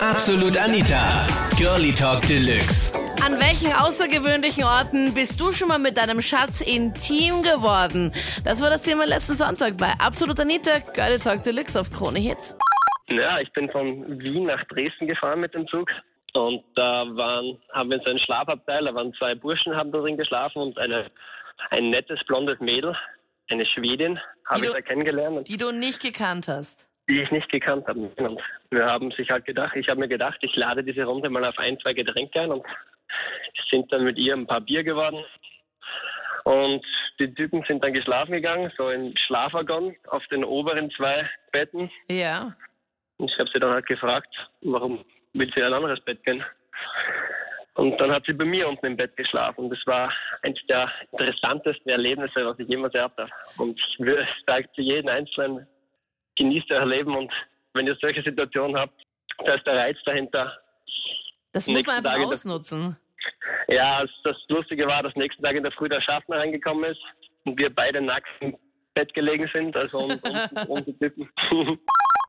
Absolut Anita. Girlie Talk Deluxe. An welchen außergewöhnlichen Orten bist du schon mal mit deinem Schatz intim geworden? Das war das Thema letzten Sonntag bei Absolut Anita, Girlie Talk Deluxe auf Krone Hit. Ja, ich bin von Wien nach Dresden gefahren mit dem Zug. Und da waren, haben wir so einen Schlafabteil, da waren zwei Burschen, haben da drin geschlafen und eine, ein nettes blondes Mädel, eine Schwedin, habe ich du- da kennengelernt. Die du nicht gekannt hast. Die ich nicht gekannt habe. Und wir haben sich halt gedacht, ich habe mir gedacht, ich lade diese Runde mal auf ein, zwei Getränke ein und sind dann mit ihr ein paar Bier geworden. Und die Typen sind dann geschlafen gegangen, so im Schlafwaggon auf den oberen zwei Betten. Ja. Und ich habe sie dann halt gefragt, warum will sie in ein anderes Bett gehen? Und dann hat sie bei mir unten im Bett geschlafen. Und das war eines der interessantesten Erlebnisse, was ich jemals gehabt habe. Und ich würde zu jedem Einzelnen, genießt euer Leben und wenn ihr solche Situationen habt, da ist der Reiz dahinter. Das muss man einfach Tage das- ausnutzen. Ja, das- das Lustige war, dass nächsten Tag in der Früh der Schaffner reingekommen ist und wir beide nackt im Bett gelegen sind, also und die Typen.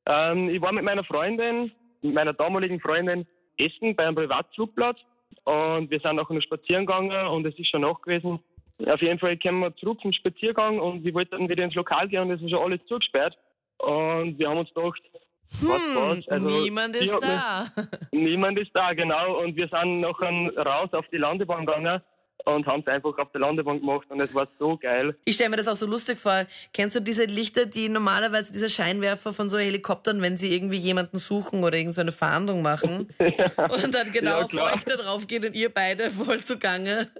Ähm, ich war mit meiner Freundin, mit meiner damaligen Freundin, essen bei einem Privatflugplatz und wir sind nachher noch spazieren gegangen und es ist schon Nacht gewesen. Auf jeden Fall kommen wir zurück vom Spaziergang und wir wollten dann wieder ins Lokal gehen und es war schon alles zugesperrt. Und wir haben uns gedacht, was war's? Also, Hm, Niemand ist da. Niemand ist da, genau. Und wir sind nachher raus auf die Landebahn gegangen und haben es einfach auf der Landebahn gemacht und es war so geil. Ich stelle mir das auch so lustig vor. Kennst du diese Lichter, die normalerweise, diese Scheinwerfer von so Helikoptern, wenn sie irgendwie jemanden suchen oder irgendeine so eine Fahndung machen und dann genau Ja, auf euch da drauf geht und ihr beide voll zugange?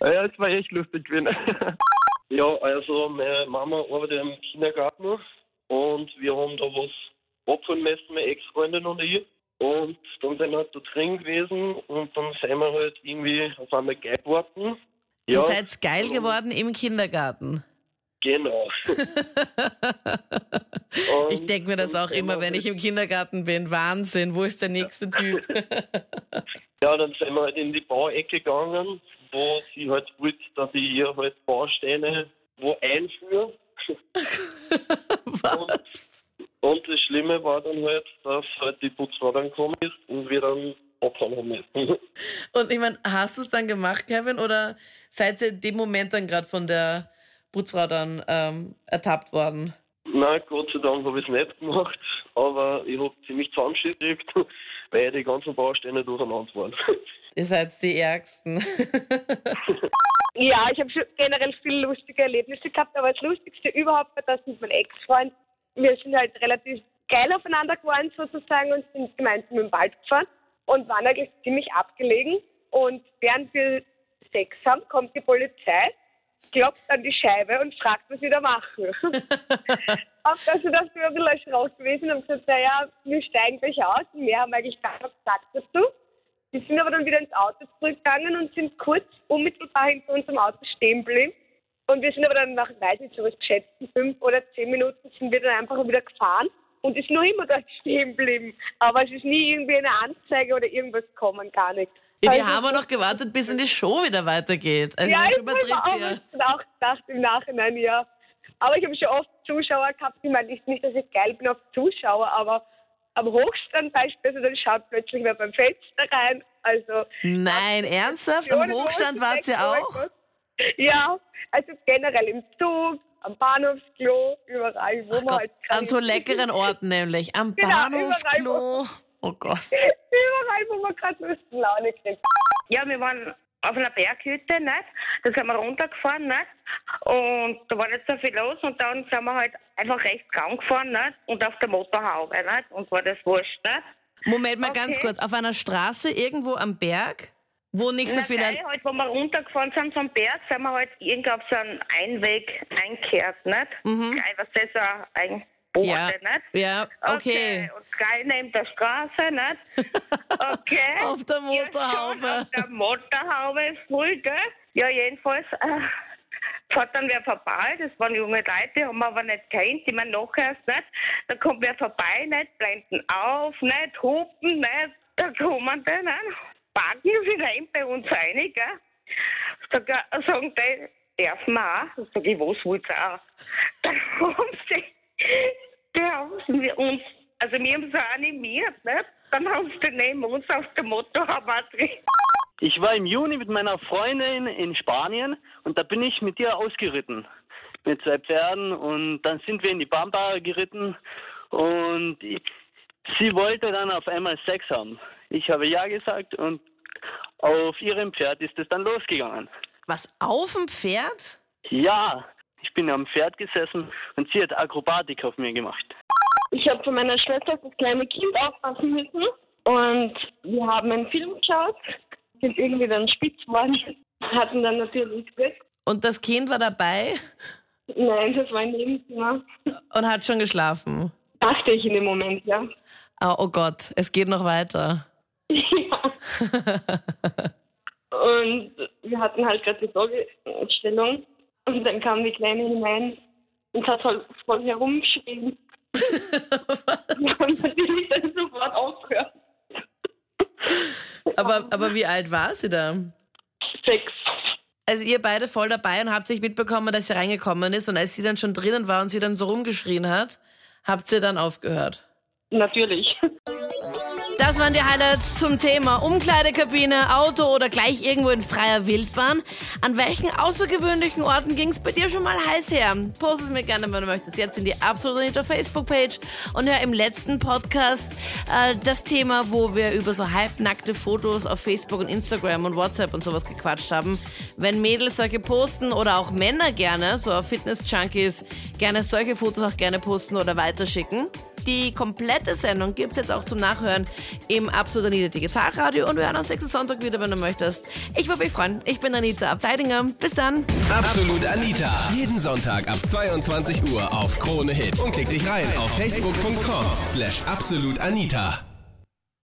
Ja, es war echt lustig gewesen. Ja, also meine Mama arbeitet im Kindergarten und wir haben da was abholen müssen, meine Ex-Freundin und ich. Und dann sind wir halt da drin gewesen und dann sind wir halt irgendwie auf einmal geil geworden. Ihr Ja, seid geil geworden im Kindergarten. genau. Ich denke mir das auch immer, wenn ich im Kindergarten bin. Wahnsinn, wo ist der nächste Typ? Ja, dann sind wir halt in die Bauecke gegangen, wo sie halt wollte, dass ich ihr halt Bausteine wo einführe. Was? Und das Schlimme war dann halt, dass halt die Putzfrau dann gekommen ist und wir dann abhauen haben müssen. Und ich meine, hast du es dann gemacht, Kevin, oder seid ihr in dem Moment dann gerade von der Putzfrau dann ähm, ertappt worden? Nein, Gott sei Dank habe ich es nicht gemacht, aber ich habe ziemlich Zahnschüsse gekriegt, weil die ganzen Bausteine durcheinander waren. Ihr seid die Ärgsten. Ja, ich habe schon generell viele lustige Erlebnisse gehabt, aber das Lustigste überhaupt war das mit meinem Ex-Freund. Wir sind halt relativ geil aufeinander geworden sozusagen und sind gemeinsam im Wald gefahren und waren eigentlich ziemlich abgelegen. Und während wir Sex haben, kommt die Polizei, klopft an die Scheibe und fragt, was wir da machen. Auf das wir das wir ein bisschen erschrocken gewesen und haben gesagt, naja, wir steigen gleich aus. Und wir haben eigentlich gar nichts gesagt dazu. Die sind aber dann wieder ins Auto zurückgegangen und sind kurz unmittelbar hinter unserem Auto stehen geblieben. Und wir sind aber dann nach, weiß nicht, so was geschätzten fünf oder zehn Minuten sind wir dann einfach wieder gefahren und ist noch immer dort stehen geblieben. Aber es ist nie irgendwie eine Anzeige oder irgendwas gekommen, gar nicht. Ja, wir Also, haben auch noch gewartet, bis in die Show wieder weitergeht. Also ja, ich habe auch, ja. gedacht im Nachhinein, ja. Aber ich habe schon oft Zuschauer gehabt, ich meine nicht, dass ich geil bin auf Zuschauer, aber am Hochstand beispielsweise, dann schaut plötzlich wer beim Fenster rein. Also Nein, ernsthaft? Am Hochstand wart ihr mein auch? Ja, also generell im Zug, am Bahnhofsklo, überall, wo Ach man Gott, halt gerade an so leckeren Orten nämlich. Am Genau, Bahnhofsklo. Oh Gott. Überall, wo man gerade Lustlaune kriegt. Ja, wir waren auf einer Berghütte, nicht? Da sind wir runtergefahren, nicht? Und da war nicht so viel los und dann sind wir halt einfach rechts rangefahren, nicht? Und auf der Motorhaube, nicht? Und war das wurscht, nicht? Moment mal ganz Okay. kurz. Auf einer Straße irgendwo am Berg, wo nicht so Na, viele... gleich halt, wo wir runtergefahren sind vom Berg, sind wir halt irgendwie auf so einen Einweg eingekehrt, nicht? Mhm. Gleich, was das so ein Boden, Ja. nicht? Ja, okay. Und gleich neben der Straße, nicht? Okay. Auf der Ja, Motorhaube. auf der Motorhaube voll, gell? Ja, jedenfalls äh, fährt dann wer vorbei, das waren junge Leute, die haben wir aber nicht kennt, die man nachher erst nicht. Da kommt wer vorbei, nicht, blenden auf, nicht, hupen, nicht, da kommen die, nicht, packen sie rein bei uns rein, gell? Sag, sagen die, darf man auch? Sag ich, was wollt ihr auch? Dann haben sie, die haben wir uns Also wir haben so animiert, ne? Dann haben sie neben uns auf der Motorhaube drin. Ich war im Juni mit meiner Freundin in Spanien und da bin ich mit ihr ausgeritten. Mit zwei Pferden und dann sind wir in die Bamba geritten und ich, sie wollte dann auf einmal Sex haben. Ich habe ja gesagt und auf ihrem Pferd ist es dann losgegangen. Was, auf dem Pferd? Ja, ich bin am Pferd gesessen und sie hat Akrobatik auf mir gemacht. Ich habe von meiner Schwester das kleine Kind aufpassen müssen und wir haben einen Film geschaut, sind irgendwie dann spitz geworden, hatten dann natürlich Glück. Und das Kind war dabei Nein, das war ein Nebenzimmer. und hat schon geschlafen. Dachte ich in dem Moment, ja. Oh, oh Gott, es geht noch weiter. ja. Und wir hatten halt gerade die Sorgestellung und dann kam die Kleine hinein und hat halt voll herumgeschrien. Wir haben natürlich dann sofort aufgehört. Aber, aber wie alt war sie da? Sechs. Also ihr beide voll dabei und habt sich mitbekommen, dass sie reingekommen ist und als sie dann schon drinnen war und sie dann so rumgeschrien hat, habt ihr dann aufgehört. Natürlich. Das waren die Highlights zum Thema Umkleidekabine, Auto oder gleich irgendwo in freier Wildbahn. An welchen außergewöhnlichen Orten ging es bei dir schon mal heiß her? Post es mir gerne, wenn du möchtest. Jetzt in die Absolut Anita Facebook-Page und hör im letzten Podcast äh, das Thema, wo wir über so halbnackte Fotos auf Facebook und Instagram und WhatsApp und sowas gequatscht haben. Wenn Mädels solche posten oder auch Männer gerne, so Fitness-Junkies, gerne solche Fotos auch gerne posten oder weiterschicken. Die komplette Sendung gibt's jetzt auch zum Nachhören im Absolut Anita Digitalradio und wir hören uns nächsten Sonntag wieder, wenn du möchtest. Ich würde mich freuen. Ich bin Anita Abteidinger. Bis dann. Absolut Anita. Jeden Sonntag ab 22 Uhr auf Krone Hit. Und klick dich rein auf facebook.com slash absolutanita.